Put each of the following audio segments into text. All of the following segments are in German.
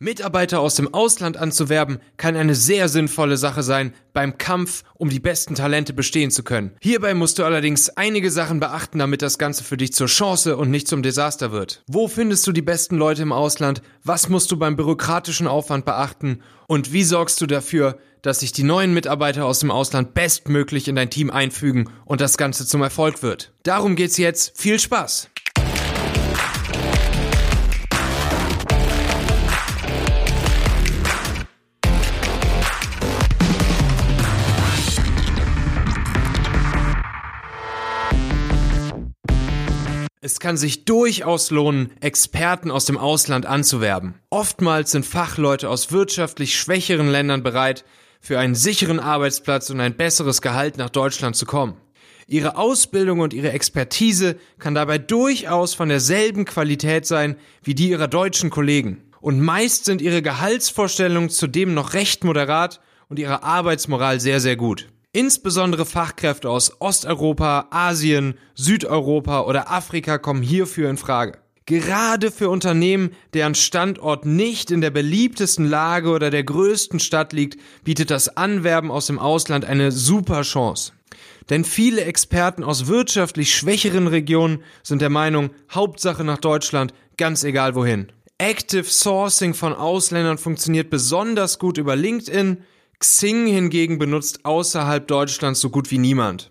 Mitarbeiter aus dem Ausland anzuwerben kann eine sehr sinnvolle Sache sein beim Kampf, um die besten Talente bestehen zu können. Hierbei musst du allerdings einige Sachen beachten, damit das Ganze für dich zur Chance und nicht zum Desaster wird. Wo findest du die besten Leute im Ausland? Was musst du beim bürokratischen Aufwand beachten? Und wie sorgst du dafür, dass sich die neuen Mitarbeiter aus dem Ausland bestmöglich in dein Team einfügen und das Ganze zum Erfolg wird? Darum geht's jetzt. Viel Spaß! Es kann sich durchaus lohnen, Experten aus dem Ausland anzuwerben. Oftmals sind Fachleute aus wirtschaftlich schwächeren Ländern bereit, für einen sicheren Arbeitsplatz und ein besseres Gehalt nach Deutschland zu kommen. Ihre Ausbildung und ihre Expertise kann dabei durchaus von derselben Qualität sein wie die ihrer deutschen Kollegen. Und meist sind ihre Gehaltsvorstellungen zudem noch recht moderat und ihre Arbeitsmoral sehr, sehr gut. Insbesondere Fachkräfte aus Osteuropa, Asien, Südeuropa oder Afrika kommen hierfür in Frage. Gerade für Unternehmen, deren Standort nicht in der beliebtesten Lage oder der größten Stadt liegt, bietet das Anwerben aus dem Ausland eine super Chance. Denn viele Experten aus wirtschaftlich schwächeren Regionen sind der Meinung, Hauptsache nach Deutschland, ganz egal wohin. Active Sourcing von Ausländern funktioniert besonders gut über LinkedIn, Xing hingegen benutzt außerhalb Deutschlands so gut wie niemand.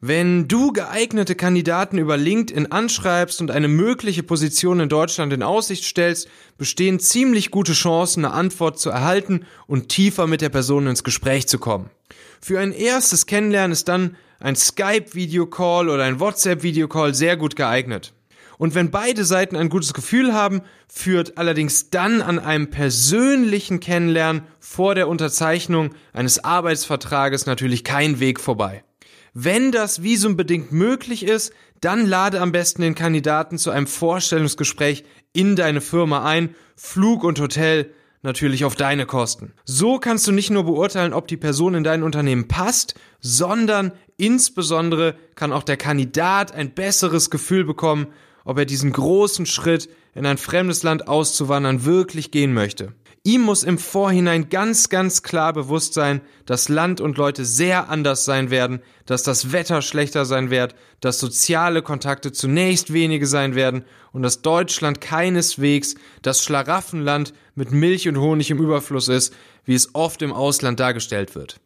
Wenn du geeignete Kandidaten über LinkedIn anschreibst und eine mögliche Position in Deutschland in Aussicht stellst, bestehen ziemlich gute Chancen, eine Antwort zu erhalten und tiefer mit der Person ins Gespräch zu kommen. Für ein erstes Kennenlernen ist dann ein Skype-Videocall oder ein WhatsApp-Videocall sehr gut geeignet. Und wenn beide Seiten ein gutes Gefühl haben, führt allerdings dann an einem persönlichen Kennenlernen vor der Unterzeichnung eines Arbeitsvertrages natürlich kein Weg vorbei. Wenn das visumbedingt möglich ist, dann lade am besten den Kandidaten zu einem Vorstellungsgespräch in deine Firma ein, Flug und Hotel natürlich auf deine Kosten. So kannst du nicht nur beurteilen, ob die Person in dein Unternehmen passt, sondern insbesondere kann auch der Kandidat ein besseres Gefühl bekommen, ob er diesen großen Schritt in ein fremdes Land auszuwandern wirklich gehen möchte. Ihm muss im Vorhinein ganz, ganz klar bewusst sein, dass Land und Leute sehr anders sein werden, dass das Wetter schlechter sein wird, dass soziale Kontakte zunächst wenige sein werden und dass Deutschland keineswegs das Schlaraffenland mit Milch und Honig im Überfluss ist, wie es oft im Ausland dargestellt wird.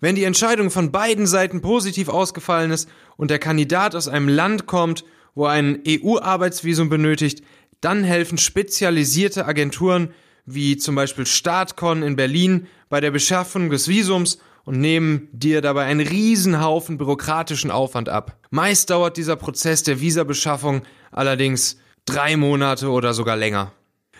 Wenn die Entscheidung von beiden Seiten positiv ausgefallen ist und der Kandidat aus einem Land kommt, wo ein EU-Arbeitsvisum benötigt, dann helfen spezialisierte Agenturen wie zum Beispiel Startcon in Berlin bei der Beschaffung des Visums und nehmen dir dabei einen Riesenhaufen bürokratischen Aufwand ab. Meist dauert dieser Prozess der Visabeschaffung allerdings drei Monate oder sogar länger.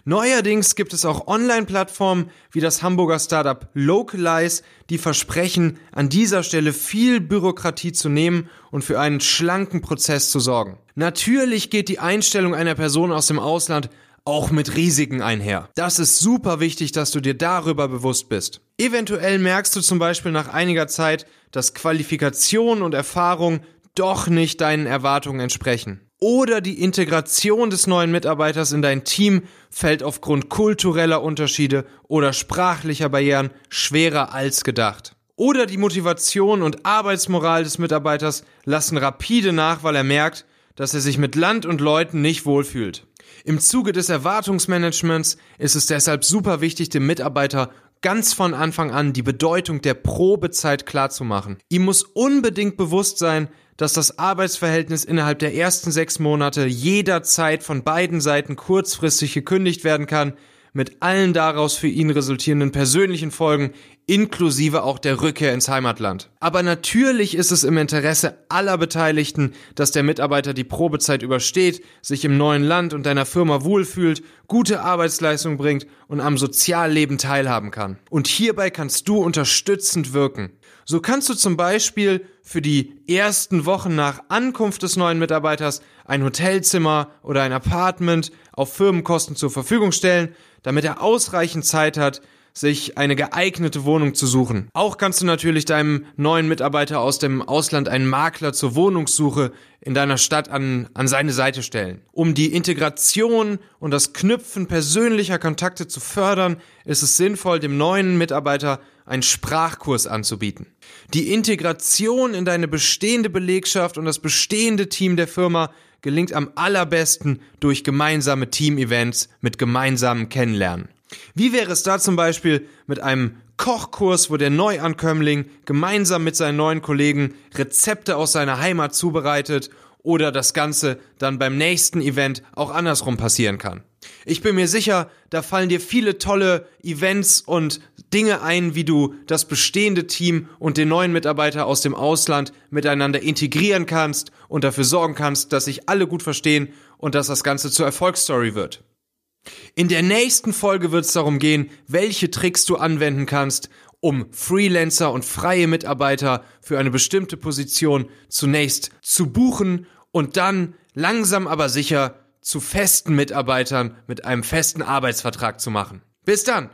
Neuerdings gibt es auch Online-Plattformen wie das Hamburger Startup Localize, die versprechen, an dieser Stelle viel Bürokratie zu nehmen und für einen schlanken Prozess zu sorgen. Natürlich geht die Einstellung einer Person aus dem Ausland auch mit Risiken einher. Das ist super wichtig, dass du dir darüber bewusst bist. Eventuell merkst du zum Beispiel nach einiger Zeit, dass Qualifikation und Erfahrung doch nicht deinen Erwartungen entsprechen oder die Integration des neuen Mitarbeiters in dein Team fällt aufgrund kultureller Unterschiede oder sprachlicher Barrieren schwerer als gedacht. Oder die Motivation und Arbeitsmoral des Mitarbeiters lassen rapide nach, weil er merkt, dass er sich mit Land und Leuten nicht wohlfühlt. Im Zuge des Erwartungsmanagements ist es deshalb super wichtig, dem Mitarbeiter ganz von Anfang an die Bedeutung der Probezeit klarzumachen. Ihm muss unbedingt bewusst sein, dass das Arbeitsverhältnis innerhalb der ersten sechs Monate jederzeit von beiden Seiten kurzfristig gekündigt werden kann, mit allen daraus für ihn resultierenden persönlichen Folgen, inklusive auch der Rückkehr ins Heimatland. Aber natürlich ist es im Interesse aller Beteiligten, dass der Mitarbeiter die Probezeit übersteht, sich im neuen Land und deiner Firma wohlfühlt, gute Arbeitsleistung bringt und am Sozialleben teilhaben kann. Und hierbei kannst du unterstützend wirken. So kannst du zum Beispiel für die ersten Wochen nach Ankunft des neuen Mitarbeiters ein Hotelzimmer oder ein Apartment auf Firmenkosten zur Verfügung stellen, damit er ausreichend Zeit hat, sich eine geeignete Wohnung zu suchen. Auch kannst du natürlich deinem neuen Mitarbeiter aus dem Ausland einen Makler zur Wohnungssuche in deiner Stadt an, an seine Seite stellen. Um die Integration und das Knüpfen persönlicher Kontakte zu fördern, ist es sinnvoll, dem neuen Mitarbeiter einen Sprachkurs anzubieten. Die Integration in deine bestehende Belegschaft und das bestehende Team der Firma gelingt am allerbesten durch gemeinsame Team-Events mit gemeinsamem Kennenlernen. Wie wäre es da zum Beispiel mit einem Kochkurs, wo der Neuankömmling gemeinsam mit seinen neuen Kollegen Rezepte aus seiner Heimat zubereitet oder das Ganze dann beim nächsten Event auch andersrum passieren kann. Ich bin mir sicher, da fallen dir viele tolle Events und Dinge ein, wie du das bestehende Team und den neuen Mitarbeiter aus dem Ausland miteinander integrieren kannst und dafür sorgen kannst, dass sich alle gut verstehen und dass das Ganze zur Erfolgsstory wird. In der nächsten Folge wird es darum gehen, welche Tricks du anwenden kannst, um Freelancer und freie Mitarbeiter für eine bestimmte Position zunächst zu buchen und dann langsam aber sicher zu festen Mitarbeitern mit einem festen Arbeitsvertrag zu machen. Bis dann!